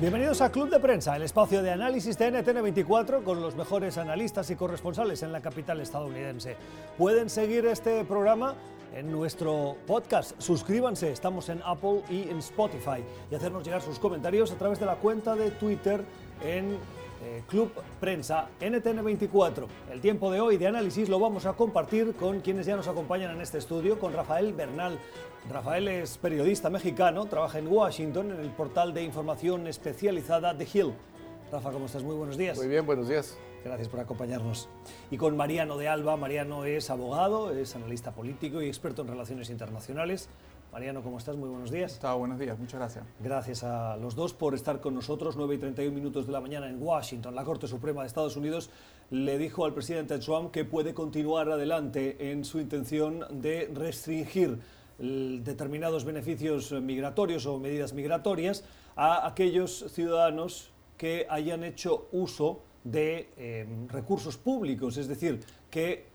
Bienvenidos a Club de Prensa, el espacio de análisis de NTN24 con los mejores analistas y corresponsales en la capital estadounidense. Pueden seguir este programa en nuestro podcast. Suscríbanse, estamos en Apple y en Spotify y hacernos llegar sus comentarios a través de la cuenta de Twitter en eh, Club Prensa NTN24. El tiempo de hoy de análisis lo vamos a compartir con quienes ya nos acompañan en este estudio, con Rafael Bernal. Rafael es periodista mexicano, trabaja en Washington en el portal de información especializada The Hill. Rafa, ¿cómo estás? Muy buenos días. Muy bien, buenos días. Gracias por acompañarnos. Y con Mariano de Alba. Mariano es abogado, es analista político y experto en relaciones internacionales. Mariano, ¿cómo estás? Muy buenos días. Está, buenos días, muchas gracias. Gracias a los dos por estar con nosotros. 9 y 31 minutos de la mañana en Washington. La Corte Suprema de Estados Unidos le dijo al presidente Trump que puede continuar adelante en su intención de restringir determinados beneficios migratorios o medidas migratorias a aquellos ciudadanos que hayan hecho uso de eh, recursos públicos, es decir, que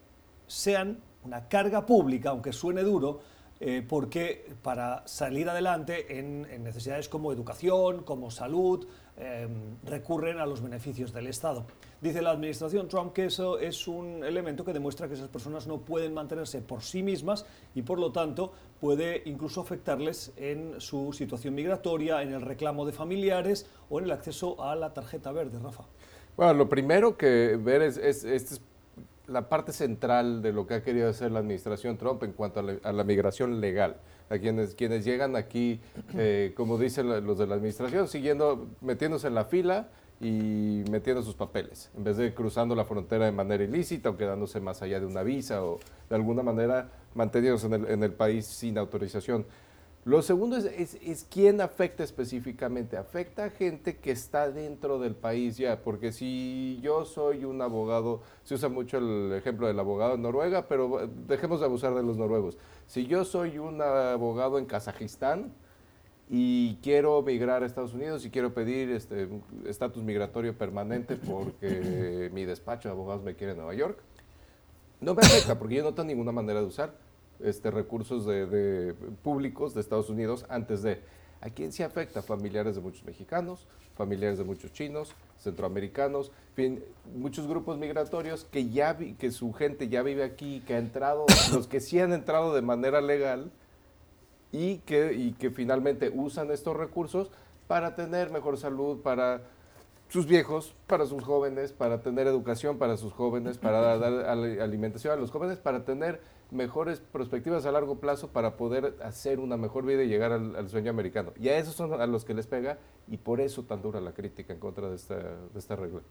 sean una carga pública, aunque suene duro, eh, porque para salir adelante en, necesidades como educación, como salud, em, recurren a los beneficios del Estado. Dice la administración Trump que eso es un elemento que demuestra que esas personas no pueden mantenerse por sí mismas y por lo tanto puede incluso afectarles en su situación migratoria, en el reclamo de familiares o en el acceso a la tarjeta verde, Rafa. Bueno, lo primero que ver es, es, es la parte central de lo que ha querido hacer la administración Trump en cuanto a la, migración legal. A quienes, llegan aquí, eh, como dicen los de la administración, siguiendo, metiéndose en la fila y metiendo sus papeles, en vez de cruzando la frontera de manera ilícita o quedándose más allá de una visa o de alguna manera manteniéndose en el país sin autorización. Lo segundo es, es, quién afecta específicamente. Afecta a gente que está dentro del país ya, porque si yo soy un abogado, se usa mucho el ejemplo del abogado en Noruega, pero dejemos de abusar de los noruegos. Si yo soy un abogado en Kazajistán y quiero migrar a Estados Unidos y quiero pedir este estatus migratorio permanente porque mi despacho de abogados me quiere en Nueva York, no me afecta porque yo no tengo ninguna manera de usar este, recursos de, públicos de Estados Unidos antes de... ¿A quién se afecta? Familiares de muchos mexicanos, familiares de muchos chinos, centroamericanos, fin, muchos grupos migratorios que ya que su gente ya vive aquí, que ha entrado, los que sí han entrado de manera legal y que, y que finalmente usan estos recursos para tener mejor salud, para sus viejos, para sus jóvenes, para tener educación para sus jóvenes, para dar alimentación a los jóvenes, para tener mejores perspectivas a largo plazo para poder hacer una mejor vida y llegar al, sueño americano. Y a esos son a los que les pega y por eso tan dura la crítica en contra de esta, de esta regla.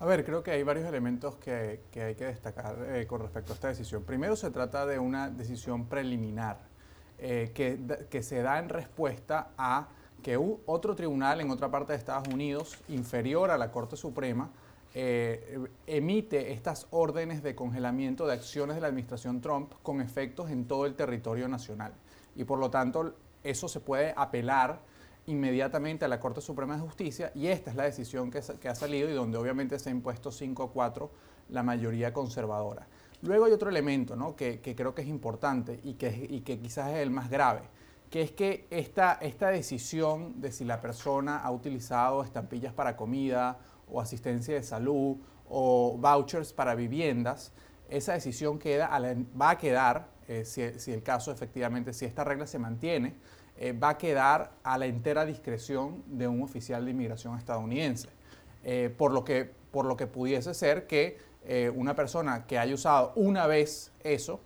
A ver, creo que hay varios elementos que, que hay que destacar eh, con respecto a esta decisión. Primero se trata de una decisión preliminar eh, que, que se da en respuesta a que otro tribunal en otra parte de Estados Unidos, inferior a la Corte Suprema, eh, emite estas órdenes de congelamiento de acciones de la administración Trump con efectos en todo el territorio nacional. Y por lo tanto, eso se puede apelar inmediatamente a la Corte Suprema de Justicia y esta es la decisión que, ha salido y donde obviamente se ha impuesto 5 a 4 la mayoría conservadora. Luego hay otro elemento ¿no? que, creo que es importante y que, y que quizás es el más grave, que es que esta, esta decisión de si la persona ha utilizado estampillas para comida o asistencia de salud o vouchers para viviendas, esa decisión queda va a quedar, eh, si, el caso efectivamente, si esta regla se mantiene, eh, va a quedar a la entera discreción de un oficial de inmigración estadounidense. Eh, por, lo que, por lo que pudiese ser que una persona que haya usado una vez eso,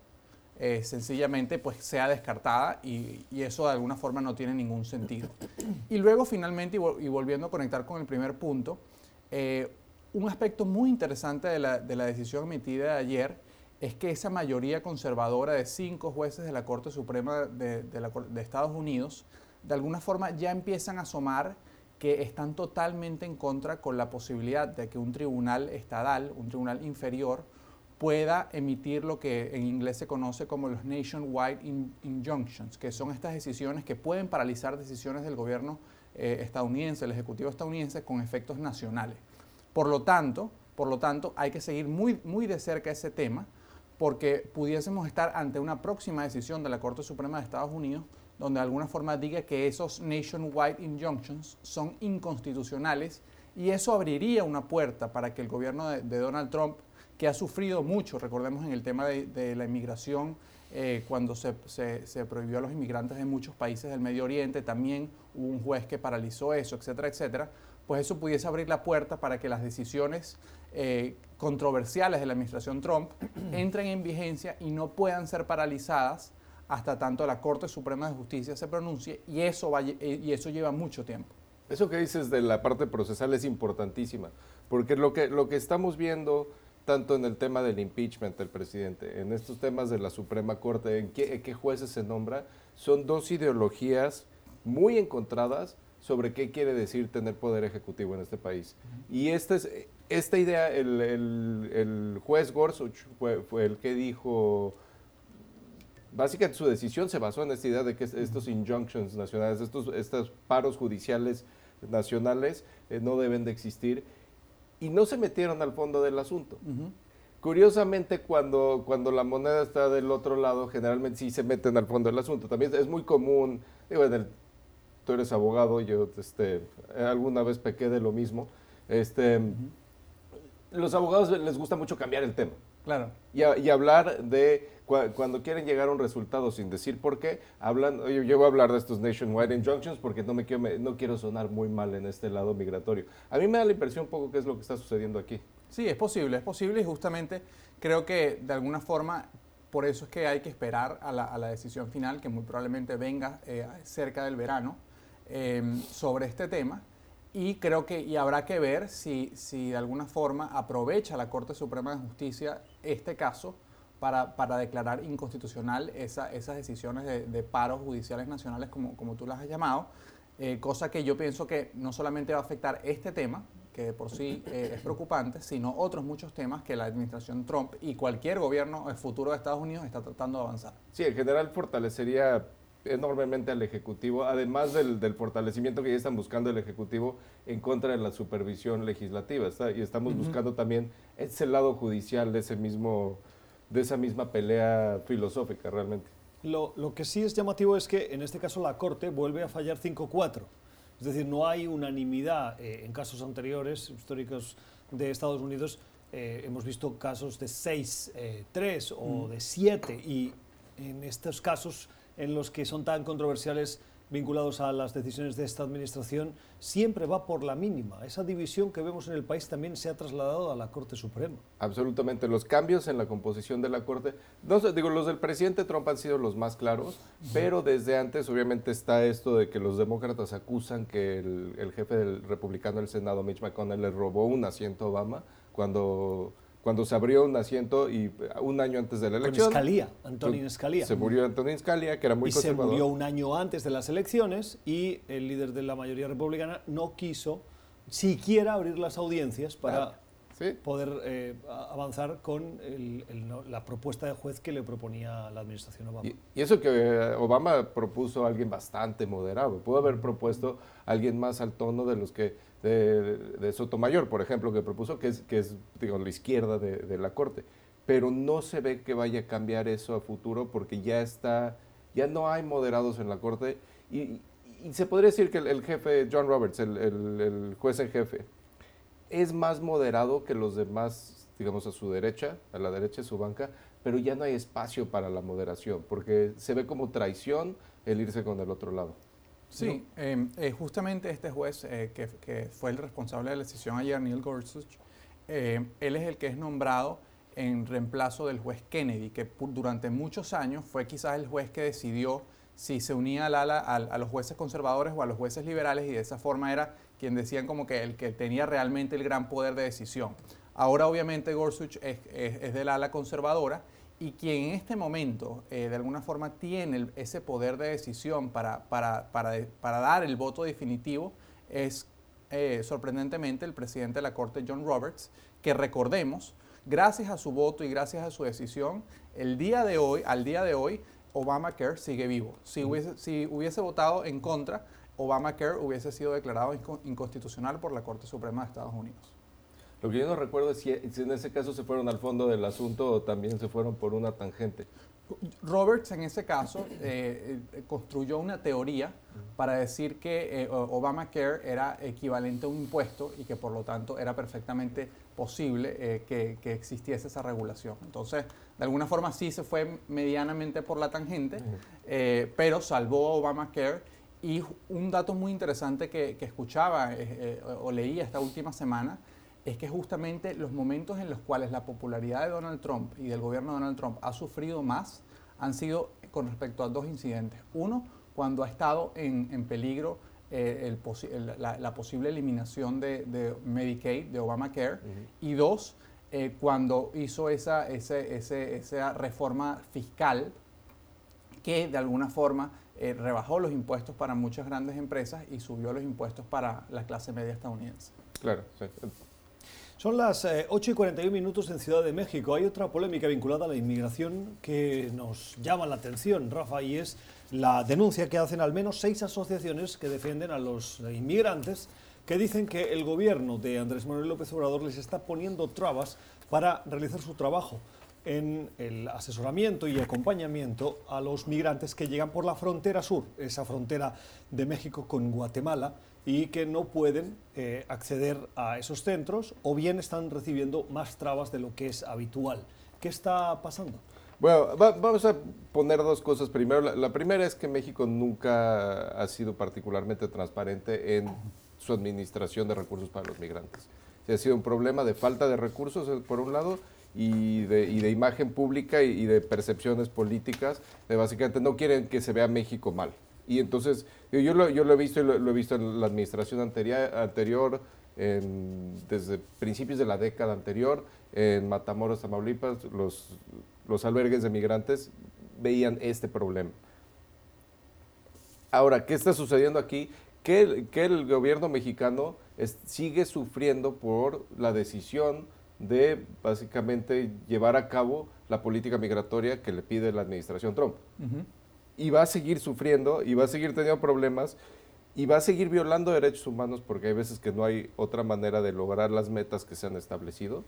sencillamente pues sea descartada y, eso de alguna forma no tiene ningún sentido. Y luego finalmente, y volviendo a conectar con el primer punto, eh, un aspecto muy interesante de la, decisión emitida de ayer es que esa mayoría conservadora de cinco jueces de la Corte Suprema de, Estados Unidos, de alguna forma ya empiezan a asomar que están totalmente en contra con la posibilidad de que un tribunal estadal, un tribunal inferior, pueda emitir lo que en inglés se conoce como los Nationwide Injunctions, que son estas decisiones que pueden paralizar decisiones del gobierno eh, estadounidense, el Ejecutivo estadounidense, con efectos nacionales. Por lo tanto, por lo tanto, hay que seguir muy, muy de cerca ese tema, porque pudiésemos estar ante una próxima decisión de la Corte Suprema de Estados Unidos, donde de alguna forma diga que esos nationwide injunctions son inconstitucionales y eso abriría una puerta para que el gobierno de, Donald Trump, que ha sufrido mucho, recordemos en el tema de, la inmigración, eh, cuando se, se, prohibió a los inmigrantes en muchos países del Medio Oriente, también hubo un juez que paralizó eso, etcétera, etcétera, pues eso pudiese abrir la puerta para que las decisiones eh, controversiales de la administración Trump entren en vigencia y no puedan ser paralizadas hasta tanto la Corte Suprema de Justicia se pronuncie y eso, y eso lleva mucho tiempo. Eso que dices de la parte procesal es importantísima, porque lo que, lo que estamos viendo tanto en el tema del impeachment del presidente, en estos temas de la Suprema Corte, en qué, qué jueces se nombra, son dos ideologías muy encontradas sobre qué quiere decir tener poder ejecutivo en este país. Y esta, es, esta idea, el, el, juez Gorsuch fue, fue, el que dijo, básicamente su decisión se basó en esta idea de que estos injunctions nacionales, estos, estos paros judiciales nacionales eh, no deben de existir y no se metieron al fondo del asunto. Curiosamente, cuando, cuando la moneda está del otro lado, generalmente sí se meten al fondo del asunto. También es muy común, digo, en el tú eres abogado, yo este, alguna vez pequé de lo mismo. Este, Los abogados les gusta mucho cambiar el tema. Claro. Y, y hablar de cuando quieren llegar a un resultado sin decir por qué, hablan, oye, yo voy a hablar de estos nationwide injunctions porque no, me quiero, no quiero sonar muy mal en este lado migratorio. A mí me da la impresión un poco que es lo que está sucediendo aquí. Sí, es posible, es posible y justamente creo que de alguna forma por eso es que hay que esperar a la, a la decisión final que muy probablemente venga eh, cerca del verano Em, sobre este tema y creo que y habrá que ver si, si de alguna forma aprovecha la Corte Suprema de Justicia este caso para, para declarar inconstitucional esa, esas decisiones de, de, paros judiciales nacionales como, como tú las has llamado, eh, cosa que yo pienso que no solamente va a afectar este tema, que de por sí eh, es preocupante, sino otros muchos temas que la administración Trump y cualquier gobierno futuro de Estados Unidos está tratando de avanzar. Sí, en general fortalecería enormemente al Ejecutivo, además del, fortalecimiento que ya están buscando el Ejecutivo en contra de la supervisión legislativa. y estamos buscando también ese lado judicial de, ese mismo, de esa misma pelea filosófica realmente. Lo, que sí es llamativo es que en este caso la Corte vuelve a fallar 5-4. Es decir, no hay unanimidad eh, en casos anteriores, históricos de Estados Unidos. Eh, hemos visto casos de 6-3 eh, o de 7 y en estos casos en los que son tan controversiales vinculados a las decisiones de esta administración, siempre va por la mínima. Esa división que vemos en el país también se ha trasladado a la Corte Suprema. Absolutamente. Los cambios en la composición de la Corte, no digo, los del presidente Trump han sido los más claros, pero desde antes obviamente está esto de que los demócratas acusan que el, el jefe del republicano del Senado, Mitch McConnell, le robó un asiento a Obama cuando cuando se abrió un asiento y eh, un año antes de la elección. Con Scalia, Antonin Scalia. Se murió Antonin Scalia, que era muy y conservador. se murió un año antes de las elecciones y el líder de la mayoría republicana no quiso siquiera abrir las audiencias para poder eh, avanzar con la propuesta de juez que le proponía la administración Obama. Y, eso que eh, Obama propuso a alguien bastante moderado. Pudo haber propuesto a alguien más al tono de los que de, Sotomayor, por ejemplo, que propuso, que es, que la izquierda de, la Corte. Pero no se ve que vaya a cambiar eso a futuro porque ya está, ya no hay moderados en la Corte. Y, se podría decir que el, jefe, John Roberts, el, el, juez en jefe, es más moderado que los demás, digamos, a su derecha, a la derecha de su banca, pero ya no hay espacio para la moderación, porque se ve como traición el irse con el otro lado. Sí, em, eh, justamente este juez eh, que, fue el responsable de la decisión ayer, Neil Gorsuch, eh, él es el que es nombrado en reemplazo del juez Kennedy, que durante muchos años fue quizás el juez que decidió si se unía al ala, a, los jueces conservadores o a los jueces liberales y de esa forma era quien decían como que el que tenía realmente el gran poder de decisión. Ahora obviamente Gorsuch es, es del ala conservadora y quien en este momento eh, de alguna forma tiene ese poder de decisión para, para, dar el voto definitivo es eh, sorprendentemente el presidente de la Corte, John Roberts, que recordemos, gracias a su voto y gracias a su decisión, el día de hoy, al día de hoy, Obamacare sigue vivo. Si hubiese, si hubiese votado en contra, Obamacare hubiese sido declarado inconstitucional por la Corte Suprema de Estados Unidos. Lo que yo no recuerdo es si, en ese caso se fueron al fondo del asunto o también se fueron por una tangente. Roberts en ese caso eh, eh, construyó una teoría para decir que eh, Obamacare era equivalente a un impuesto y que por lo tanto era perfectamente posible que, existiese esa regulación. Entonces, de alguna forma sí se fue medianamente por la tangente, pero salvó a Obamacare. Y un dato muy interesante que, que escuchaba o leía esta última semana es que justamente los momentos en los cuales la popularidad de Donald Trump y del gobierno de Donald Trump ha sufrido más han sido con respecto a dos incidentes. Uno, cuando ha estado en, peligro eh, la, posible eliminación de, Medicaid, de Obamacare. Y dos, eh, cuando hizo esa, esa reforma fiscal que de alguna forma eh, rebajó los impuestos para muchas grandes empresas y subió los impuestos para la clase media estadounidense. Claro, sí. Son las 8 eh, y 41 minutos en Ciudad de México. Hay otra polémica vinculada a la inmigración que nos llama la atención, Rafa, y es la denuncia que hacen al menos seis asociaciones que defienden a los inmigrantes que dicen que el gobierno de Andrés Manuel López Obrador les está poniendo trabas para realizar su trabajo en el asesoramiento y acompañamiento a los migrantes que llegan por la frontera sur, esa frontera de México con Guatemala, y que no pueden eh, acceder a esos centros o bien están recibiendo más trabas de lo que es habitual. ¿Qué está pasando? Bueno, vamos a poner dos cosas primero. La, primera es que México nunca ha sido particularmente transparente en su administración de recursos para los migrantes. ha sido un problema de falta de recursos, eh, por un lado, y de, y de imagen pública y, y, de percepciones políticas, de básicamente no quieren que se vea México mal. Y entonces, yo lo, he visto y lo, he visto en la administración anterior, anterior desde principios de la década anterior, en Matamoros, Tamaulipas, los, albergues de migrantes veían este problema. Ahora, ¿qué está sucediendo aquí? Que el gobierno mexicano sigue sufriendo por la decisión de básicamente llevar a cabo la política migratoria que le pide la administración Trump y va a seguir sufriendo y va a seguir teniendo problemas y va a seguir violando derechos humanos porque hay veces que no hay otra manera de lograr las metas que se han establecido.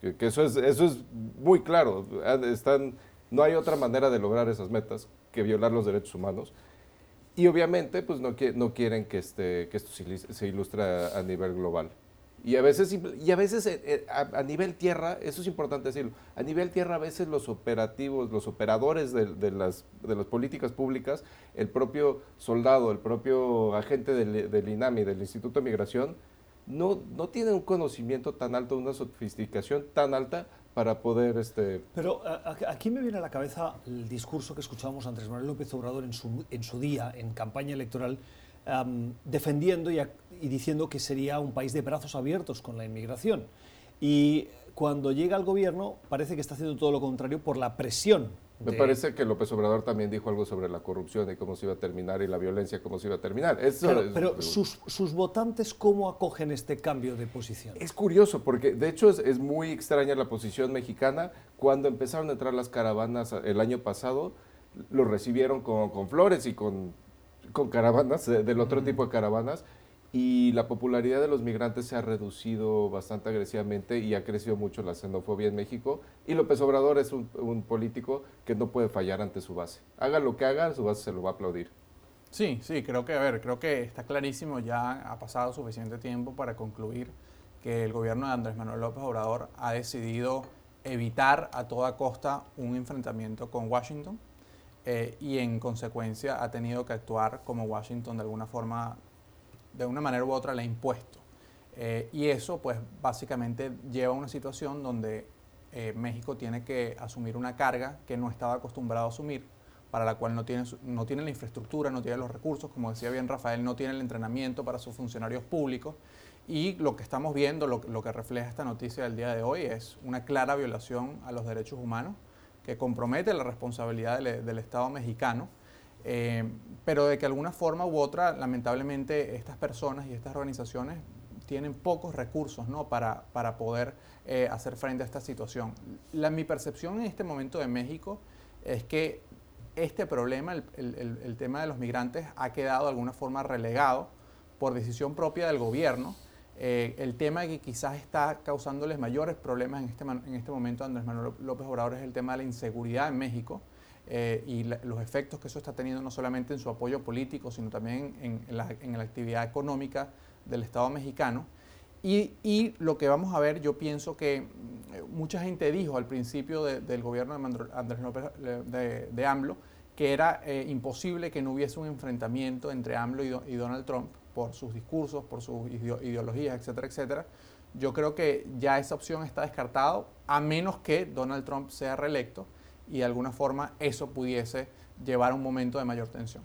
Que, eso, es, eso es muy claro. Están, no hay otra manera de lograr esas metas que violar los derechos humanos. Y obviamente pues no, no quieren que, este, que esto se ilustre a nivel global. Y a veces, y a, veces eh, eh, a, nivel tierra, eso es importante decirlo, a nivel tierra a veces los operativos, los operadores de, las, de las políticas públicas, el propio soldado, el propio agente del, INAMI, del Instituto de Migración, no, no tienen un conocimiento tan alto, una sofisticación tan alta para poder... Este... Pero aquí me viene a la cabeza el discurso que escuchábamos Andrés Manuel López Obrador en su, en su día, en campaña electoral, defendiendo y, diciendo que sería un país de brazos abiertos con la inmigración. Y cuando llega al gobierno parece que está haciendo todo lo contrario por la presión. Me parece que López Obrador también dijo algo sobre la corrupción y cómo se iba a terminar y la violencia cómo se iba a terminar. pero sus, sus, votantes, ¿cómo acogen este cambio de posición? Es curioso, porque de hecho es, es, muy extraña la posición mexicana. Cuando empezaron a entrar las caravanas el año pasado, lo recibieron con, con flores y con con caravanas, del otro tipo de caravanas, y la popularidad de los migrantes se ha reducido bastante agresivamente y ha crecido mucho la xenofobia en México. Y López Obrador es un, político que no puede fallar ante su base. Haga lo que haga, su base se lo va a aplaudir. Sí, sí, creo que, a ver, creo que está clarísimo, ya ha pasado suficiente tiempo para concluir que el gobierno de Andrés Manuel López Obrador ha decidido evitar a toda costa un enfrentamiento con Washington eh, y en consecuencia ha tenido que actuar como Washington de alguna forma, de una manera u otra le impuesto. Eh, y eso pues básicamente lleva a una situación donde eh, México tiene que asumir una carga que no estaba acostumbrado a asumir, para la cual no tiene, no tiene la infraestructura, no tiene los recursos, como decía bien Rafael, no tiene el entrenamiento para sus funcionarios públicos. Y lo que estamos viendo, lo que refleja esta noticia del día de hoy, es una clara violación a los derechos humanos que compromete la responsabilidad del, Estado mexicano, eh, pero de que alguna forma u otra, lamentablemente, estas personas y estas organizaciones tienen pocos recursos ¿no? para, para poder eh, hacer frente a esta situación. La, mi percepción en este momento de México es que este problema, el, el tema de los migrantes, ha quedado de alguna forma relegado por decisión propia del gobierno eh, el tema que quizás está causándoles mayores problemas en este, en este momento a Andrés Manuel López Obrador es el tema de la inseguridad en México. Eh, y los efectos que eso está teniendo no solamente en su apoyo político, sino también en, la, actividad económica del Estado mexicano. Y, lo que vamos a ver, yo pienso que mm, mucha gente dijo al principio del gobierno de Andrés López de, AMLO que era eh, imposible que no hubiese un enfrentamiento entre AMLO y, Donald Trump por sus discursos, por sus ideologías, etcétera, etcétera. Yo creo que ya esa opción está descartada, a menos que Donald Trump sea reelecto y de alguna forma eso pudiese llevar a un momento de mayor tensión.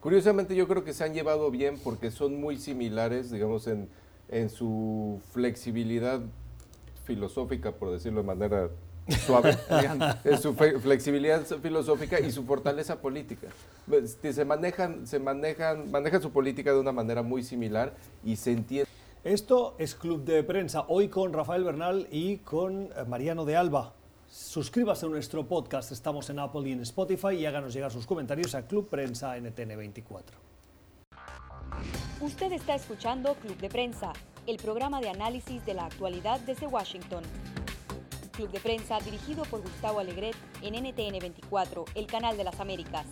Curiosamente yo creo que se han llevado bien porque son muy similares, digamos, en, en su flexibilidad filosófica, por decirlo de manera suave, en su flexibilidad filosófica y su fortaleza política. Este, se manejan, se manejan, manejan su política de una manera muy similar y se entiende. Esto es Club de Prensa, hoy con Rafael Bernal y con eh, Mariano de Alba. Suscríbase a nuestro podcast, estamos en Apple y en Spotify y háganos llegar sus comentarios a Club Prensa NTN24. Usted está escuchando Club de Prensa, el programa de análisis de la actualidad desde Washington. Club de Prensa dirigido por Gustavo Alegret en NTN24, el canal de las Américas.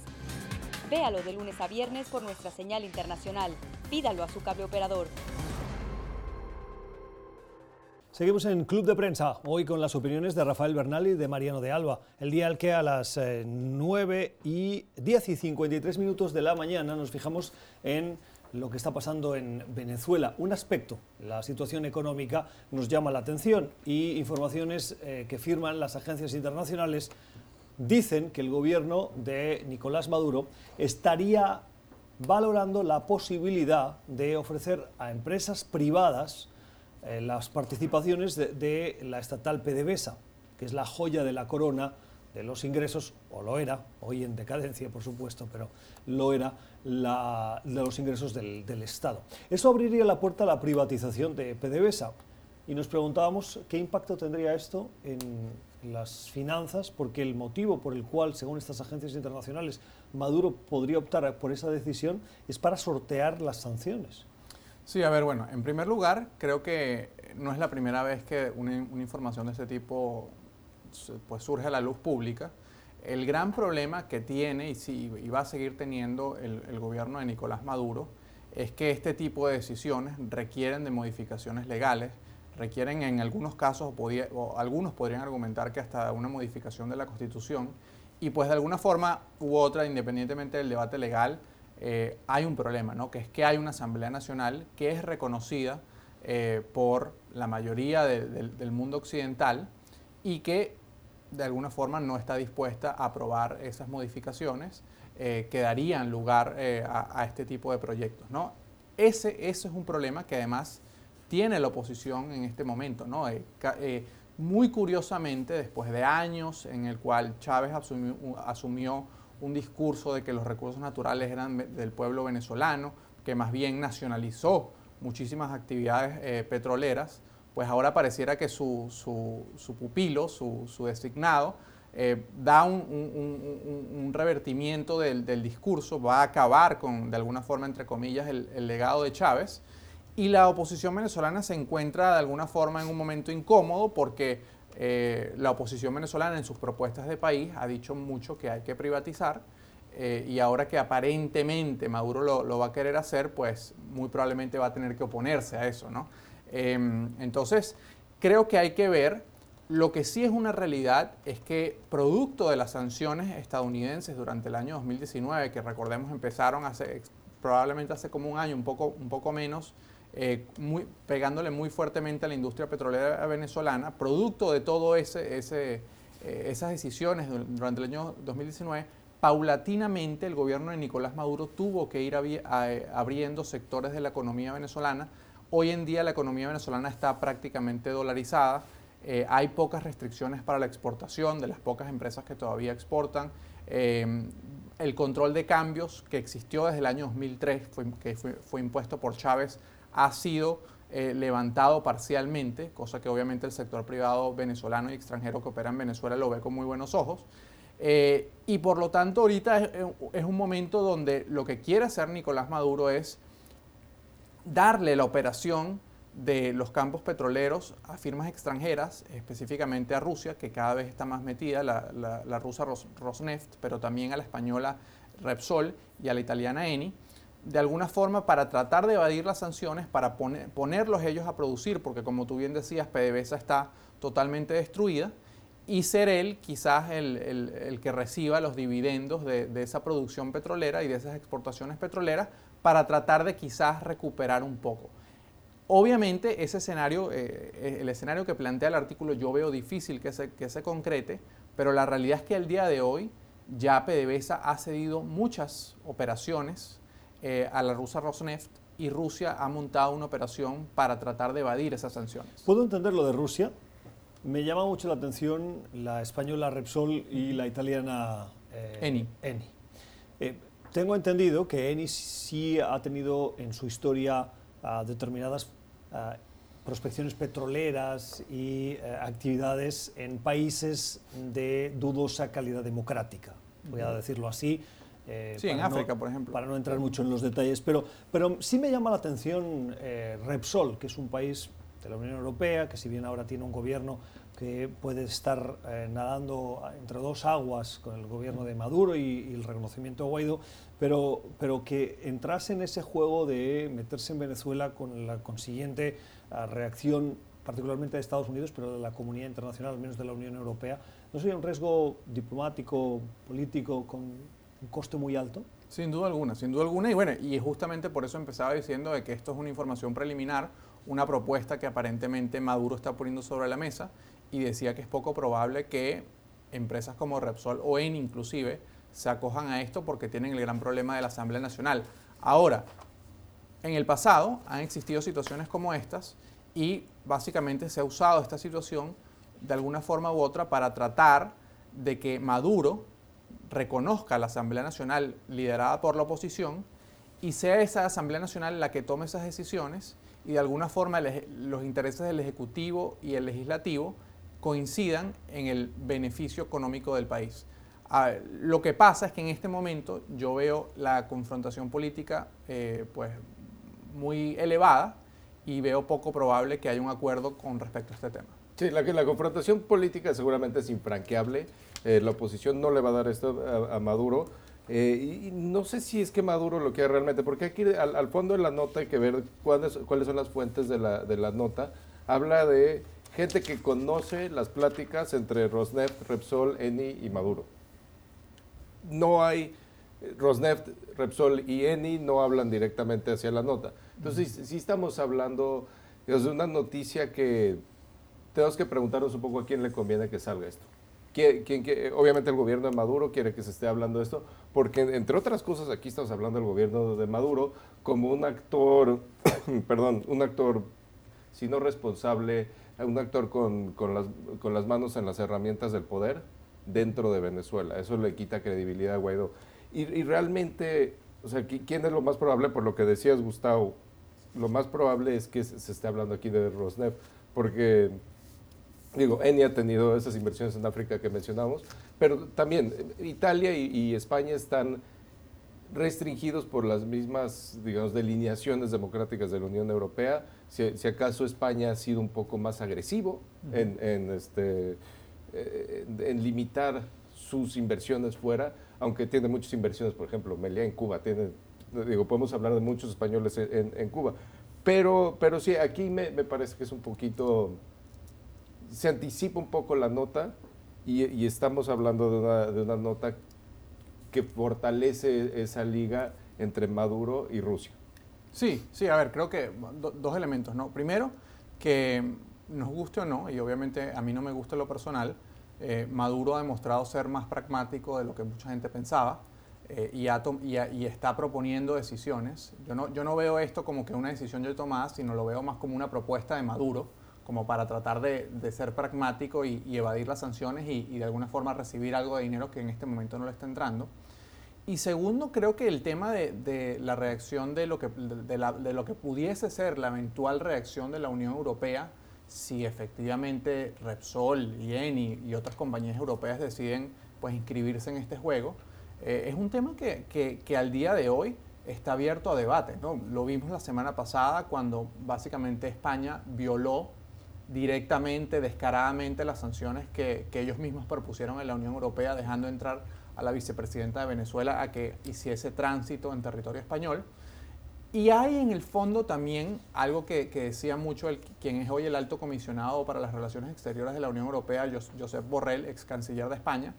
Véalo de lunes a viernes por nuestra señal internacional. Pídalo a su cable operador. Seguimos en Club de Prensa, hoy con las opiniones de Rafael Bernal y de Mariano de Alba. El día al que a las 9 eh, y 10 y 53 minutos de la mañana nos fijamos en lo que está pasando en Venezuela. Un aspecto, la situación económica, nos llama la atención y informaciones eh, que firman las agencias internacionales dicen que el gobierno de Nicolás Maduro estaría valorando la posibilidad de ofrecer a empresas privadas eh, las participaciones de, la estatal PDVSA, que es la joya de la corona de los ingresos, o lo era, hoy en decadencia por supuesto, pero lo era, de los ingresos del, Estado. Eso abriría la puerta a la privatización de PDVSA. Y nos preguntábamos qué impacto tendría esto en las finanzas, porque el motivo por el cual, según estas agencias internacionales, Maduro podría optar por esa decisión es para sortear las sanciones. Sí, a ver, bueno, en primer lugar, creo que no es la primera vez que una, información de este tipo pues, surge a la luz pública. El gran problema que tiene y, si, va a seguir teniendo el, gobierno de Nicolás Maduro es que este tipo de decisiones requieren de modificaciones legales, requieren en algunos casos, o algunos podrían argumentar que hasta una modificación de la Constitución, y pues de alguna forma u otra, independientemente del debate legal, eh, hay un problema, ¿no? que es que hay una Asamblea Nacional que es reconocida eh, por la mayoría del mundo occidental y que de alguna forma no está dispuesta a aprobar esas modificaciones eh, que darían lugar a, este tipo de proyectos. ¿no? Ese, ese, es un problema que además tiene la oposición en este momento. ¿no? muy curiosamente, después de años en el cual Chávez asumió un discurso de que los recursos naturales eran del pueblo venezolano, que más bien nacionalizó muchísimas actividades eh, petroleras, pues ahora pareciera que su, pupilo, su, designado, eh, da un, revertimiento del, discurso, va a acabar con, de alguna forma, entre comillas, el, legado de Chávez. Y la oposición venezolana se encuentra de alguna forma en un momento incómodo porque eh, la oposición venezolana en sus propuestas de país ha dicho mucho que hay que privatizar eh, y ahora que aparentemente Maduro lo, va a querer hacer, pues muy probablemente va a tener que oponerse a eso, ¿no? Em, entonces, creo que hay que ver, lo que sí es una realidad es que producto de las sanciones estadounidenses durante el año 2019, que recordemos empezaron probablemente hace como un año, un poco, un poco menos, eh, muy, pegándole muy fuertemente a la industria petrolera venezolana, producto de todo ese, ese eh, esas decisiones durante el año 2019, paulatinamente el gobierno de Nicolás Maduro tuvo que ir abriendo sectores de la economía venezolana. Hoy en día la economía venezolana está prácticamente dolarizada, eh, hay pocas restricciones para la exportación de las pocas empresas que todavía exportan. el control de cambios que existió desde el año 2003, que fue, fue impuesto por Chávez ha sido eh, levantado parcialmente, cosa que obviamente el sector privado venezolano y extranjero que opera en Venezuela lo ve con muy buenos ojos. Eh, y por lo tanto ahorita es, un momento donde lo que quiere hacer Nicolás Maduro es darle la operación de los campos petroleros a firmas extranjeras, específicamente a Rusia, que cada vez está más metida, la, rusa Rosneft, pero también a la española Repsol y a la italiana Eni, de alguna forma para tratar de evadir las sanciones, para ponerlos ellos a producir, porque como tú bien decías, PDVSA está totalmente destruida, y ser él quizás el, que reciba los dividendos de, esa producción petrolera y de esas exportaciones petroleras para tratar de quizás recuperar un poco. Obviamente ese escenario, eh, el escenario que plantea el artículo yo veo difícil que se, que se concrete, pero la realidad es que al día de hoy ya PDVSA ha cedido muchas operaciones eh, a la rusa Rosneft y Rusia ha montado una operación para tratar de evadir esas sanciones. Puedo entender lo de Rusia. Me llama mucho la atención la española Repsol y la italiana Eni. Eni. tengo entendido que Eni sí ha tenido en su historia determinadas prospecciones petroleras y eh, actividades en países de dudosa calidad democrática, voy a decirlo así. Eh, sí, en África, por ejemplo. Para no entrar mucho en los detalles, pero, pero sí me llama la atención eh, Repsol, que es un país de la Unión Europea, que si bien ahora tiene un gobierno que puede estar nadando entre dos aguas con el gobierno de Maduro y, y, el reconocimiento de Guaidó, pero, pero que entrase en ese juego de meterse en Venezuela con la consiguiente ah, reacción particularmente de Estados Unidos, pero de la comunidad internacional, al menos de la Unión Europea, ¿no sería un riesgo diplomático, político, con un coste muy alto? Sin duda alguna, sin duda alguna. Y bueno, y justamente por eso empezaba diciendo de que esto es una información preliminar, una propuesta que aparentemente Maduro está poniendo sobre la mesa y decía que es poco probable que empresas como Repsol o EN inclusive se acojan a esto porque tienen el gran problema de la Asamblea Nacional. Ahora, en el pasado han existido situaciones como estas y básicamente se ha usado esta situación de alguna forma u otra para tratar de que Maduro reconozca la Asamblea Nacional liderada por la oposición y sea esa Asamblea Nacional la que tome esas decisiones y de alguna forma los intereses del Ejecutivo y el Legislativo coincidan en el beneficio económico del país lo que pasa es que en este momento yo veo la confrontación política eh, pues, muy elevada y veo poco probable que haya un acuerdo con respecto a este tema. Sí, la, la confrontación política seguramente es infranqueable. Eh, la oposición no le va a dar esto a, Maduro. Eh, y, no sé si es que Maduro lo quiere realmente, porque aquí al, fondo de la nota hay que ver cuáles, cuáles son las fuentes de la, de la nota. Habla de gente que conoce las pláticas entre Rosneft, Repsol, Eni y Maduro no hay, Rosneft, Repsol y Eni no hablan directamente hacia la nota. Entonces, sí, estamos hablando de una noticia que tenemos que preguntarnos un poco a quién le conviene que salga esto. ¿Quién, obviamente el gobierno de Maduro quiere que se esté hablando de esto, porque entre otras cosas aquí estamos hablando del gobierno de Maduro como un actor, perdón, un actor, si no responsable, un actor con, las, con las manos en las herramientas del poder, dentro de Venezuela. Eso le quita credibilidad a Guaidó. Y, realmente, o sea, ¿quién es lo más probable? Por lo que decías, Gustavo, lo más probable es que se, esté hablando aquí de Rosneft, porque, digo, Eni ha tenido esas inversiones en África que mencionamos, pero también Italia y, España están restringidos por las mismas, digamos, delineaciones democráticas de la Unión Europea. Si, acaso España ha sido un poco más agresivo en, en este eh, en limitar sus inversiones fuera, aunque tiene muchas inversiones, por ejemplo, Meliá en Cuba, tiene, digo, podemos hablar de muchos españoles en, Cuba, pero, pero sí, aquí me, parece que es un poquito, se anticipa un poco la nota y, estamos hablando de una, de una nota que fortalece esa liga entre Maduro y Rusia. Sí, sí, a ver, creo que dos elementos, ¿no? Primero, que nos guste o no, y obviamente a mí no me gusta lo personal, eh, Maduro ha demostrado ser más pragmático de lo que mucha gente pensaba eh, y, está proponiendo decisiones. Yo no, yo no veo esto como que una decisión yo tomada, sino lo veo más como una propuesta de Maduro, como para tratar de, ser pragmático y, evadir las sanciones y, de alguna forma recibir algo de dinero que en este momento no le está entrando. Y segundo, creo que el tema de, la reacción de lo, que, de lo que pudiese ser la eventual reacción de la Unión Europea si efectivamente Repsol y Eni y otras compañías europeas deciden pues inscribirse en este juego, eh, es un tema que, que, al día de hoy está abierto a debate. ¿no? Lo vimos la semana pasada cuando básicamente España violó directamente, descaradamente las sanciones que, ellos mismos propusieron en la Unión Europea, dejando entrar a la vicepresidenta de Venezuela a que hiciese tránsito en territorio español. Y hay en el fondo también algo que, decía mucho el, quien es hoy el alto comisionado para las relaciones exteriores de la Unión Europea, Josep Borrell, ex canciller de España.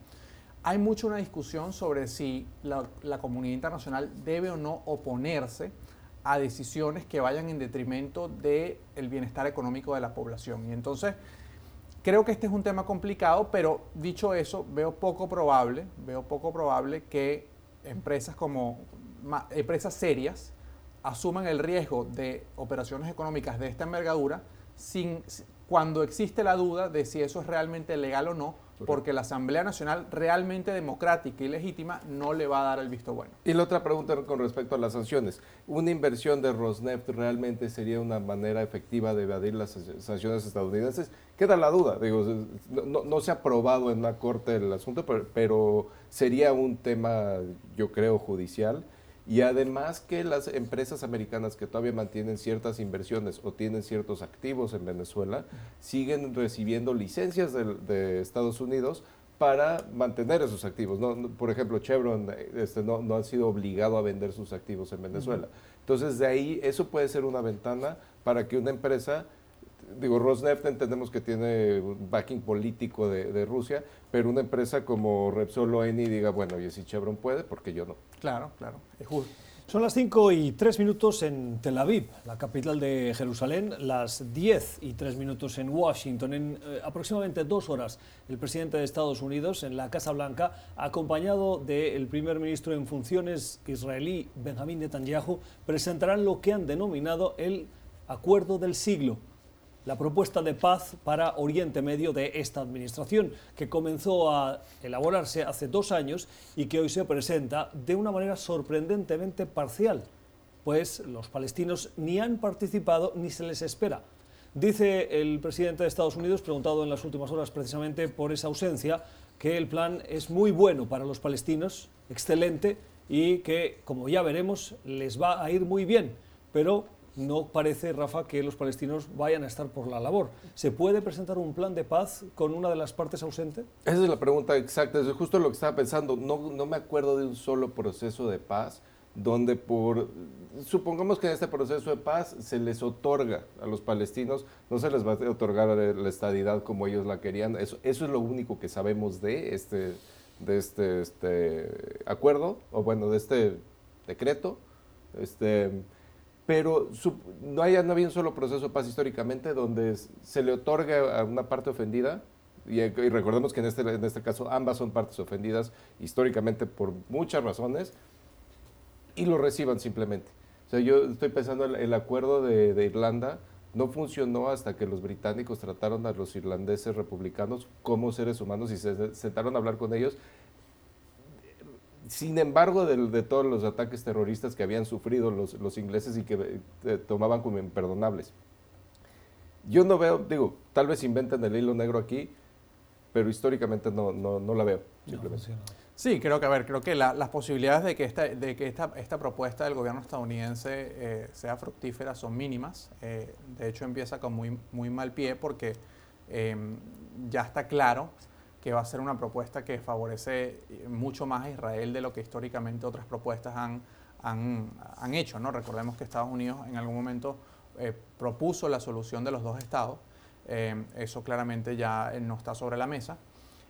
Hay mucho una discusión sobre si la, comunidad internacional debe o no oponerse a decisiones que vayan en detrimento del el bienestar económico de la población. Y entonces, creo que este es un tema complicado, pero dicho eso, veo poco probable, veo poco probable que empresas como empresas serias asuman el riesgo de operaciones económicas de esta envergadura sin, cuando existe la duda de si eso es realmente legal o no, porque la Asamblea Nacional realmente democrática y legítima no le va a dar el visto bueno. Y la otra pregunta con respecto a las sanciones. ¿Una inversión de Rosneft realmente sería una manera efectiva de evadir las sanciones estadounidenses? Queda la duda. Digo, no, se ha probado en la Corte el asunto, pero sería un tema, yo creo, judicial y además que las empresas americanas que todavía mantienen ciertas inversiones o tienen ciertos activos en Venezuela siguen recibiendo licencias de, Estados Unidos para mantener esos activos. por ejemplo, Chevron este, no, no, ha sido obligado a vender sus activos en Venezuela. Entonces, de ahí, eso puede ser una ventana para que una empresa digo, Rosneft entendemos que tiene un backing político de, Rusia, pero una empresa como Repsol o Eni diga, bueno, y si Chevron puede, porque yo no. Claro, claro, justo. Son las 5 y 3 minutos en Tel Aviv, la capital de Jerusalén, las 10 y 3 minutos en Washington. En eh, aproximadamente dos horas, el presidente de Estados Unidos en la Casa Blanca, acompañado del primer ministro en funciones israelí Benjamin Netanyahu, presentarán lo que han denominado el Acuerdo del Siglo la propuesta de paz para Oriente Medio de esta administración, que comenzó a elaborarse hace dos años y que hoy se presenta de una manera sorprendentemente parcial, pues los palestinos ni han participado ni se les espera. Dice el presidente de Estados Unidos, preguntado en las últimas horas precisamente por esa ausencia, que el plan es muy bueno para los palestinos, excelente, y que, como ya veremos, les va a ir muy bien, pero no parece, Rafa, que los palestinos vayan a estar por la labor. ¿Se puede presentar un plan de paz con una de las partes ausente? Esa es la pregunta exacta, es justo lo que estaba pensando. No, no me acuerdo de un solo proceso de paz donde por, supongamos que en este proceso de paz se les otorga a los palestinos, no se les va a otorgar la estadidad como ellos la querían, eso, es lo único que sabemos de este, de este, este acuerdo, o bueno, de este decreto. Este, pero no, hay, no había un solo proceso de paz históricamente donde se le otorga a una parte ofendida, y, recordemos que en este, en este caso ambas son partes ofendidas históricamente por muchas razones, y lo reciban simplemente. O sea, yo estoy pensando el, el acuerdo de, de, Irlanda no funcionó hasta que los británicos trataron a los irlandeses republicanos como seres humanos y se sentaron a hablar con ellos sin embargo, de, todos los ataques terroristas que habían sufrido los, ingleses y que eh, tomaban como imperdonables. Yo no veo, digo, tal vez inventen el hilo negro aquí, pero históricamente no, no, la veo. sí, creo que, a ver, creo que las posibilidades de que esta, de que esta, esta propuesta del gobierno estadounidense eh, sea fructífera son mínimas. Eh, de hecho, empieza con muy, muy mal pie porque ya está claro que va a ser una propuesta que favorece mucho más a Israel de lo que históricamente otras propuestas han, han, hecho. ¿no? Recordemos que Estados Unidos en algún momento eh, propuso la solución de los dos estados. Eh, eso claramente ya no está sobre la mesa.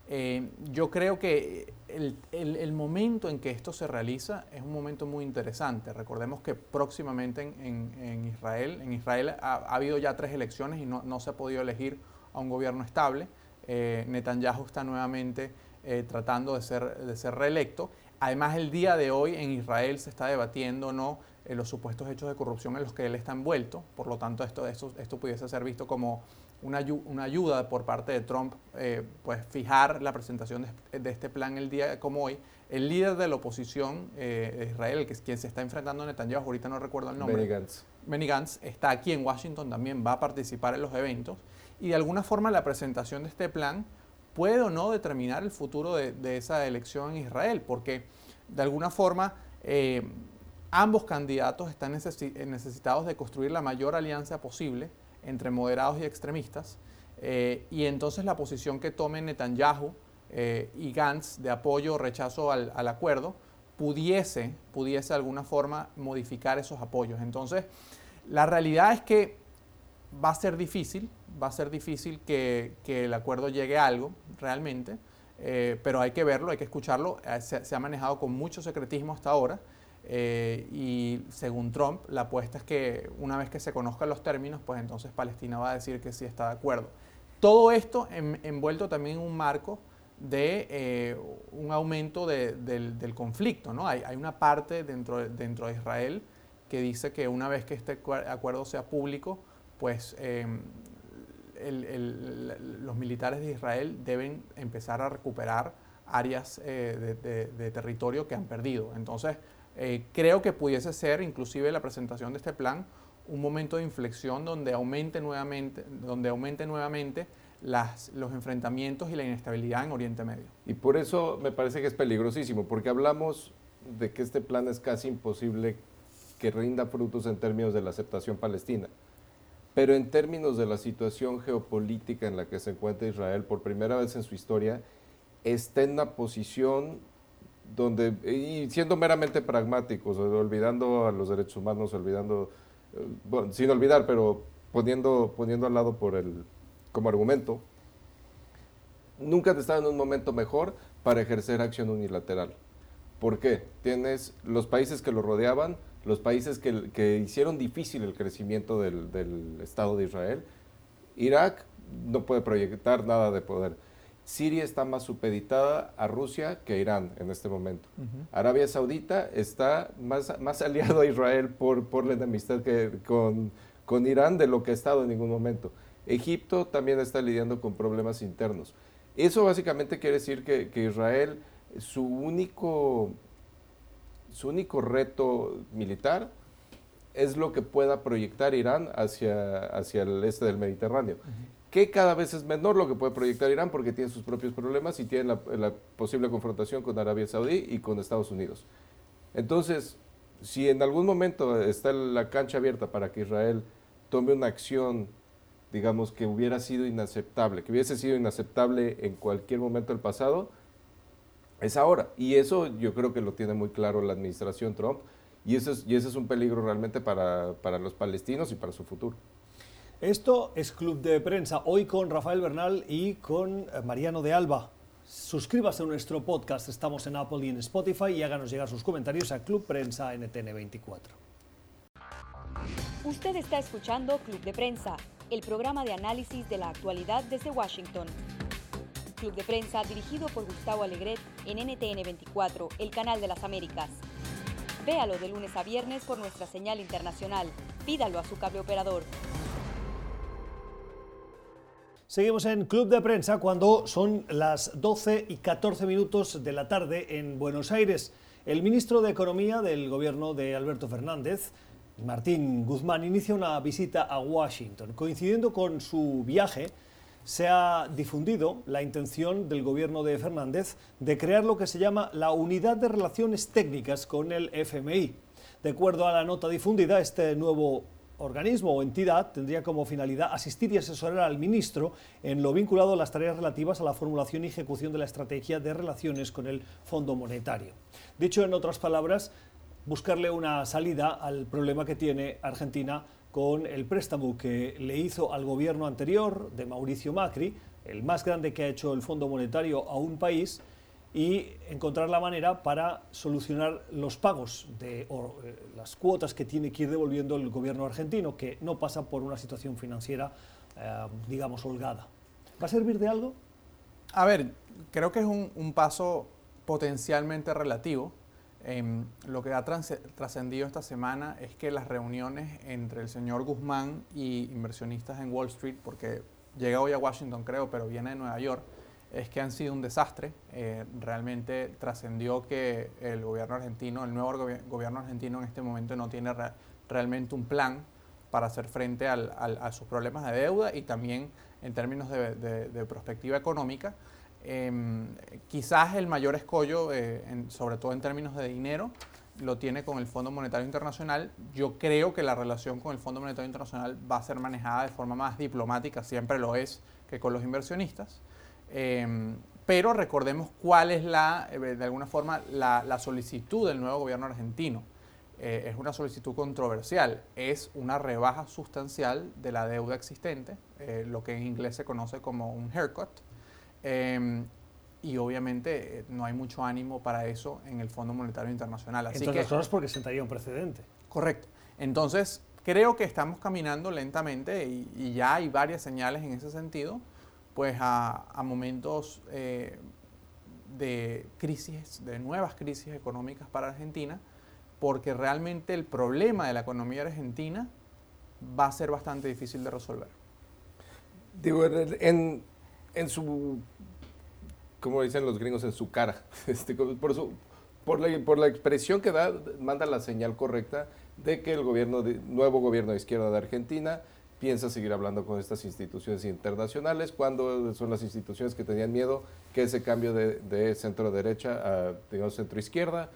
Eh, yo creo que el, el, momento en que esto se realiza es un momento muy interesante. Recordemos que próximamente en, en, Israel, en Israel ha, ha, habido ya tres elecciones y no, no se ha podido elegir a un gobierno estable eh, Netanyahu está nuevamente eh, tratando de ser, de ser reelecto. Además, el día de hoy en Israel se está debatiendo no eh, los supuestos hechos de corrupción en los que él está envuelto. Por lo tanto, esto, esto, esto pudiese ser visto como una, una ayuda por parte de Trump, pues fijar la presentación de, este plan el día como hoy. El líder de la oposición de Israel, que es quien se está enfrentando a Netanyahu, ahorita no recuerdo el nombre. Benny Gantz. Benny Gantz está aquí en Washington también, va a participar en los eventos y de alguna forma la presentación de este plan puede o no determinar el futuro de, esa elección en Israel, porque de alguna forma eh, ambos candidatos están necesitados de construir la mayor alianza posible entre moderados y extremistas, y entonces la posición que tomen Netanyahu y Gantz de apoyo o rechazo al, al acuerdo pudiese, pudiese de alguna forma modificar esos apoyos. Entonces, la realidad es que va a ser difícil, va a ser difícil que, el acuerdo llegue a algo realmente, eh, pero hay que verlo, hay que escucharlo. Eh, se, ha manejado con mucho secretismo hasta ahora eh, y según Trump, la apuesta es que una vez que se conozcan los términos, pues entonces Palestina va a decir que sí está de acuerdo. Todo esto envuelto también en un marco de un aumento del, conflicto. ¿no? Hay, hay, una parte dentro, dentro de Israel que dice que una vez que este acuerdo sea público, pues em, los militares de Israel deben empezar a recuperar áreas eh, de, territorio que han perdido. Entonces, eh, creo que pudiese ser inclusive la presentación de este plan un momento de inflexión donde aumente nuevamente, donde aumente nuevamente las, los enfrentamientos y la inestabilidad en Oriente Medio. Y por eso me parece que es peligrosísimo, porque hablamos de que este plan es casi imposible que rinda frutos en términos de la aceptación palestina. Pero en términos de la situación geopolítica en la que se encuentra Israel, por primera vez en su historia, está en una posición donde, y siendo meramente pragmáticos, olvidando a los derechos humanos, olvidando, eh, bueno, sin olvidar, pero poniendo, poniendo al lado por el, como argumento, nunca han estado en un momento mejor para ejercer acción unilateral. ¿Por qué? Tienes los países que lo rodeaban, los países que, hicieron difícil el crecimiento del, Estado de Israel. Irak no puede proyectar nada de poder. Siria está más supeditada a Rusia que a Irán en este momento. Arabia Saudita está más, más aliado a Israel por, por la enemistad que con, con Irán de lo que ha estado en ningún momento. Egipto también está lidiando con problemas internos. Eso básicamente quiere decir que, que Israel, su único su único reto militar es lo que pueda proyectar Irán hacia, hacia el este del Mediterráneo. Que cada vez es menor lo que puede proyectar Irán porque tiene sus propios problemas y tiene la, posible confrontación con Arabia Saudí y con Estados Unidos. Entonces, si en algún momento está la cancha abierta para que Israel tome una acción, digamos, que hubiera sido inaceptable, que hubiese sido inaceptable en cualquier momento del pasado, es ahora. Y eso yo creo que lo tiene muy claro la administración Trump. Y, eso es, y ese es un peligro realmente para, los palestinos y para su futuro. Esto es Club de Prensa, hoy con Rafael Bernal y con eh, Mariano de Alba. Suscríbase a nuestro podcast, estamos en Apple y en Spotify y háganos llegar sus comentarios a Club Prensa NTN24. Usted está escuchando Club de Prensa, el programa de análisis de la actualidad desde Washington. Club de Prensa dirigido por Gustavo Alegret en NTN 24, el canal de las Américas. Véalo de lunes a viernes por nuestra señal internacional. Pídalo a su cable operador. Seguimos en Club de Prensa cuando son las 12 y 14 minutos de la tarde en Buenos Aires. El ministro de Economía del gobierno de Alberto Fernández, Martín Guzmán, inicia una visita a Washington. Coincidiendo con su viaje, se ha difundido la intención del gobierno de Fernández de crear lo que se llama la Unidad de Relaciones Técnicas con el FMI. De acuerdo a la nota difundida, este nuevo organismo o entidad tendría como finalidad asistir y asesorar al ministro en lo vinculado a las tareas relativas a la formulación y ejecución de la estrategia de relaciones con el Fondo Monetario. Dicho en otras palabras, buscarle una salida al problema que tiene Argentina con el préstamo que le hizo al gobierno anterior de Mauricio Macri, el más grande que ha hecho el Fondo Monetario a un país, y encontrar la manera para solucionar los pagos de o, eh, las cuotas que tiene que ir devolviendo el gobierno argentino, que no pasa por una situación financiera, eh, digamos, holgada. ¿Va a servir de algo? A ver, creo que es un paso potencialmente relativo Em, lo que ha trascendido esta semana es que las reuniones entre el señor Guzmán y inversionistas en Wall Street, porque llega hoy a Washington creo, pero viene de Nueva York, es que han sido un desastre. Eh, realmente trascendió que el gobierno argentino, el nuevo gobierno argentino en este momento no tiene realmente un plan para hacer frente a sus problemas de deuda y también en términos de, de perspectiva económica. Em, quizás el mayor escollo, eh, sobre todo en términos de dinero, lo tiene con el Fondo Monetario Internacional. Yo creo que la relación con el Fondo Monetario Internacional va a ser manejada de forma más diplomática, siempre lo es, que con los inversionistas. Em, pero recordemos cuál es la, eh, de alguna forma, la, solicitud del nuevo gobierno argentino. Eh, es una solicitud controversial, es una rebaja sustancial de la deuda existente, lo que en inglés se conoce como un haircut. Em, y obviamente no hay mucho ánimo para eso en el Fondo Monetario Internacional. Así Entonces, que, porque sentaría un precedente. Correcto. Entonces, creo que estamos caminando lentamente y ya hay varias señales en ese sentido pues a, momentos eh, de crisis, de nuevas crisis económicas para Argentina, porque realmente el problema de la economía argentina va a ser bastante difícil de resolver. Digo, en, en su, como dicen los gringos, en su cara, este, por, su, por, la, por la expresión que da, manda la señal correcta de que el gobierno de, nuevo gobierno de izquierda de Argentina piensa seguir hablando con estas instituciones internacionales, cuando son las instituciones que tenían miedo que ese cambio de, centro-derecha a, digamos, centro-izquierda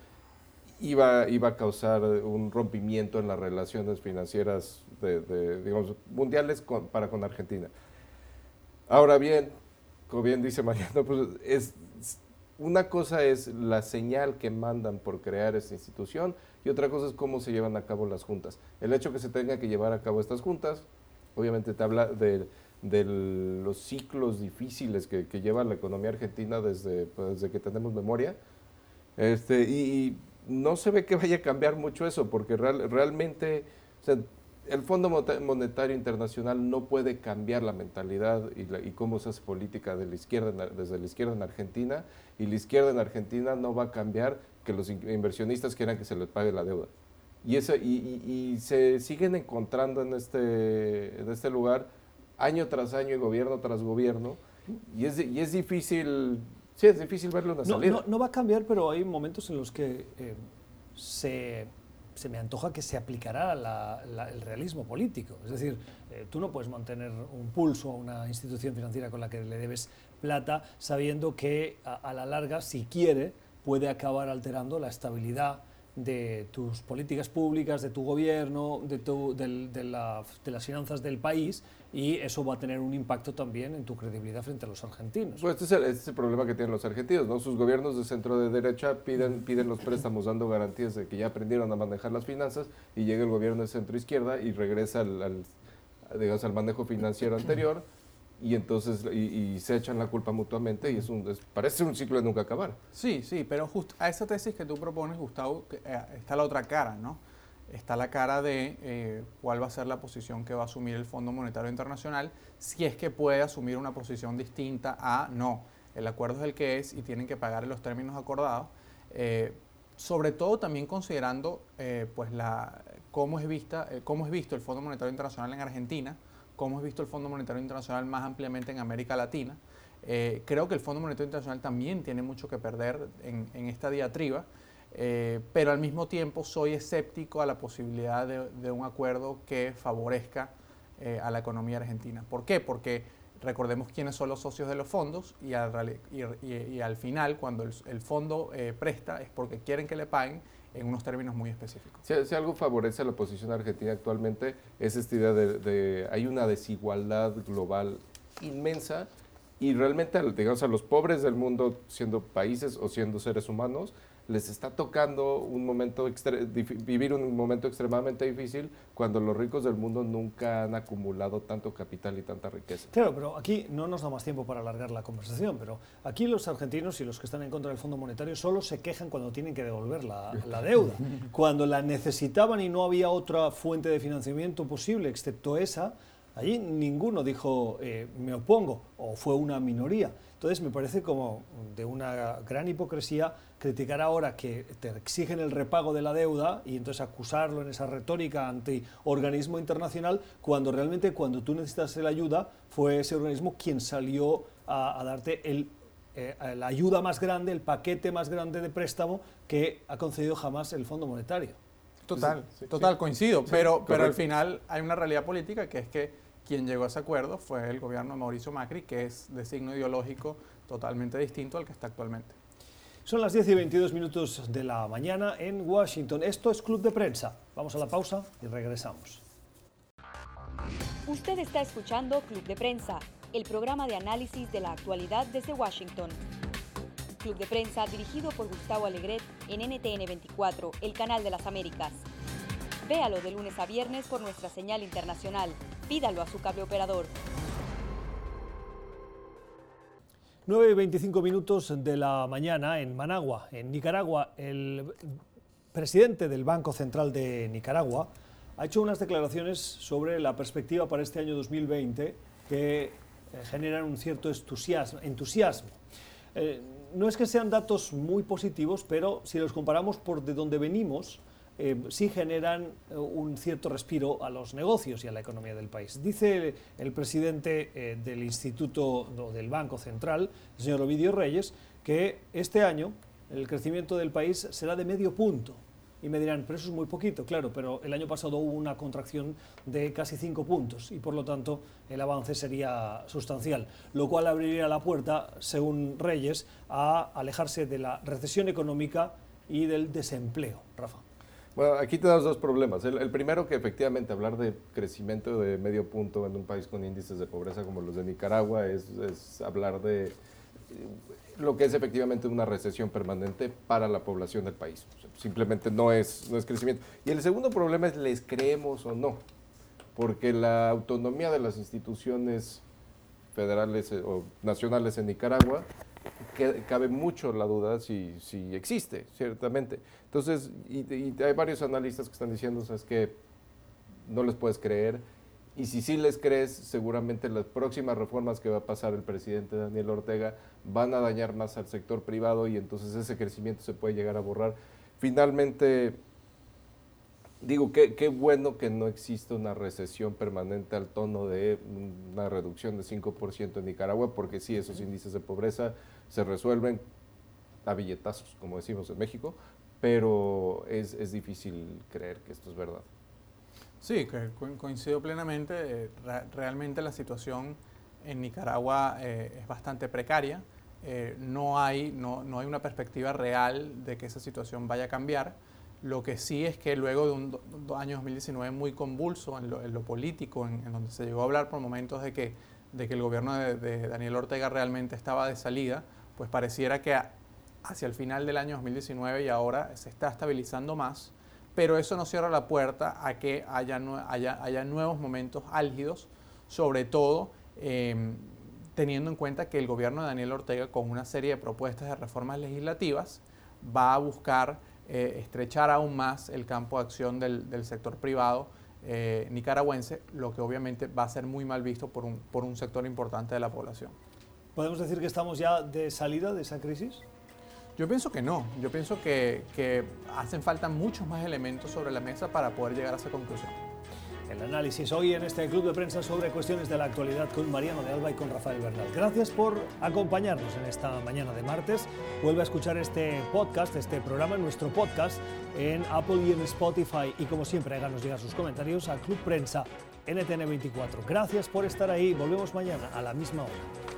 iba, iba a causar un rompimiento en las relaciones financieras de, digamos, mundiales para con Argentina. Ahora bien, como bien dice Mariano, pues es, una cosa es la señal que mandan por crear esta institución y otra cosa es cómo se llevan a cabo las juntas. El hecho que se tenga que llevar a cabo estas juntas obviamente te habla de, los ciclos difíciles que, lleva la economía argentina desde, pues, desde que tenemos memoria. Este, y, no se ve que vaya a cambiar mucho eso, porque realmente el Fondo Monetario Internacional no puede cambiar la mentalidad y, cómo se hace política de la izquierda, desde la izquierda en Argentina, y la izquierda en Argentina no va a cambiar que los inversionistas quieran que se les pague la deuda. Y, eso, y, se siguen encontrando en este, en este lugar año tras año y gobierno tras gobierno. Y es, y es difícil, sí, es difícil verlo una salida. No, va a cambiar, pero hay momentos en los que eh, se, se, me antoja que se aplicará el realismo político. Es decir, eh, tú no puedes mantener un pulso a una institución financiera con la que le debes plata sabiendo que a la larga, si quiere, puede acabar alterando la estabilidad de tus políticas públicas, de tu gobierno, de, tu, las finanzas del país y eso va a tener un impacto también en tu credibilidad frente a los argentinos. Pues este, este es, el, problema que tienen los argentinos, ¿no? Sus gobiernos de centro de derecha piden, piden los préstamos dando garantías de que ya aprendieron a manejar las finanzas y llega el gobierno de centro izquierda y regresa al digamos, al manejo financiero anterior y entonces y, se echan la culpa mutuamente y es un, parece un ciclo de nunca acabar. Sí, sí, pero justo a esa tesis que tú propones, Gustavo, eh, está la otra cara, ¿no? Está la cara de eh, cuál va a ser la posición que va a asumir el Fondo Monetario Internacional, si es que puede asumir una posición distinta a no. El acuerdo es el que es y tienen que pagar en los términos acordados. Eh, sobre todo también considerando pues la, cómo, es vista, cómo es visto el Fondo Monetario Internacional en Argentina, como hemos visto el Fondo Monetario Internacional más ampliamente en América Latina. Eh, creo que el Fondo Monetario Internacional también tiene mucho que perder en, esta diatriba, eh, pero al mismo tiempo soy escéptico a la posibilidad de, un acuerdo que favorezca eh, a la economía argentina. ¿Por qué? Porque recordemos quiénes son los socios de los fondos y al, final, cuando el fondo presta, es porque quieren que le paguen en unos términos muy específicos. Si, algo favorece a la oposición argentina actualmente es esta idea de, de, hay una desigualdad global inmensa y realmente digamos a los pobres del mundo siendo países o siendo seres humanos les está tocando un momento vivir un momento extremadamente difícil cuando los ricos del mundo nunca han acumulado tanto capital y tanta riqueza. Claro, pero aquí no nos da más tiempo para alargar la conversación, pero aquí los argentinos y los que están en contra del Fondo Monetario solo se quejan cuando tienen que devolver la, la deuda. Cuando la necesitaban y no había otra fuente de financiamiento posible excepto esa, allí ninguno dijo eh, me opongo o fue una minoría. Entonces me parece como de una gran hipocresía criticar ahora que te exigen el repago de la deuda y entonces acusarlo en esa retórica anti organismo internacional cuando realmente cuando tú necesitas la ayuda fue ese organismo quien salió a, darte el, eh, la ayuda más grande, el paquete más grande de préstamo que ha concedido jamás el Fondo Monetario. Total, total, coincido, pero, pero al final hay una realidad política que es que quien llegó a ese acuerdo fue el gobierno de Mauricio Macri, que es de signo ideológico totalmente distinto al que está actualmente. Son las 10 y 22 minutos de la mañana en Washington. Esto es Club de Prensa. Vamos a la pausa y regresamos. Usted está escuchando Club de Prensa, el programa de análisis de la actualidad desde Washington. Club de Prensa dirigido por Gustavo Alegret en NTN 24, el canal de las Américas. Véalo de lunes a viernes por nuestra señal internacional. Pídalo a su cable operador. 9 y 25 minutos de la mañana en Managua, en Nicaragua. El presidente del Banco Central de Nicaragua ha hecho unas declaraciones sobre la perspectiva para este año 2020 que eh, generan un cierto entusiasmo. Eh, no es que sean datos muy positivos, pero si los comparamos por de dónde venimos, eh, sí generan un cierto respiro a los negocios y a la economía del país. Dice el, presidente del Instituto del Banco Central, el señor Ovidio Reyes, que este año el crecimiento del país será de medio punto y me dirán, pero eso es muy poquito, claro, pero el año pasado hubo una contracción de casi cinco puntos y por lo tanto el avance sería sustancial, lo cual abriría la puerta, según Reyes, a alejarse de la recesión económica y del desempleo. Rafa. Bueno, aquí tenemos dos problemas. El, primero que efectivamente hablar de crecimiento de medio punto en un país con índices de pobreza como los de Nicaragua es, hablar de lo que es efectivamente una recesión permanente para la población del país. Simplemente no es, no es crecimiento. Y el segundo problema es les creemos o no, porque la autonomía de las instituciones federales eh, o nacionales en Nicaragua que, cabe mucho la duda si, si existe, ciertamente. Entonces, y, y, hay varios analistas que están diciendo, es que no les puedes creer, y si sí les crees, seguramente las próximas reformas que va a pasar el presidente Daniel Ortega van a dañar más al sector privado y entonces ese crecimiento se puede llegar a borrar. Finalmente, digo, qué, qué bueno que no existe una recesión permanente al tono de una reducción de 5% en Nicaragua, porque sí, esos índices de pobreza se resuelven a billetazos, como decimos en México, pero es, es difícil creer que esto es verdad. Sí, coincido plenamente. Eh, realmente la situación en Nicaragua eh, es bastante precaria. Eh, no, hay, no, no, hay una perspectiva real de que esa situación vaya a cambiar. Lo que sí es que luego de un año 2019 muy convulso en lo, político, en, donde se llegó a hablar por momentos de que, de que el gobierno de, de, Daniel Ortega realmente estaba de salida, pues pareciera que hacia el final del año 2019 y ahora se está estabilizando más pero eso no cierra la puerta a que haya, haya, nuevos momentos álgidos, sobre todo em, teniendo en cuenta que el gobierno de Daniel Ortega, con una serie de propuestas de reformas legislativas, va a buscar eh, estrechar aún más el campo de acción del, sector privado eh, nicaragüense, lo que obviamente va a ser muy mal visto por un, por un sector importante de la población. ¿Podemos decir que estamos ya de salida de esa crisis? Yo pienso que no. Yo pienso que, que hacen falta muchos más elementos sobre la mesa para poder llegar a esa conclusión. El análisis hoy en este club de prensa sobre cuestiones de la actualidad con Mariano de Alba y con Rafael Bernal. Gracias por acompañarnos en esta mañana de martes. Vuelve a escuchar este podcast, este programa, nuestro podcast en Apple y en Spotify. Y como siempre, háganos llegar sus comentarios al Club Prensa NTN24. Gracias por estar ahí. Volvemos mañana a la misma hora.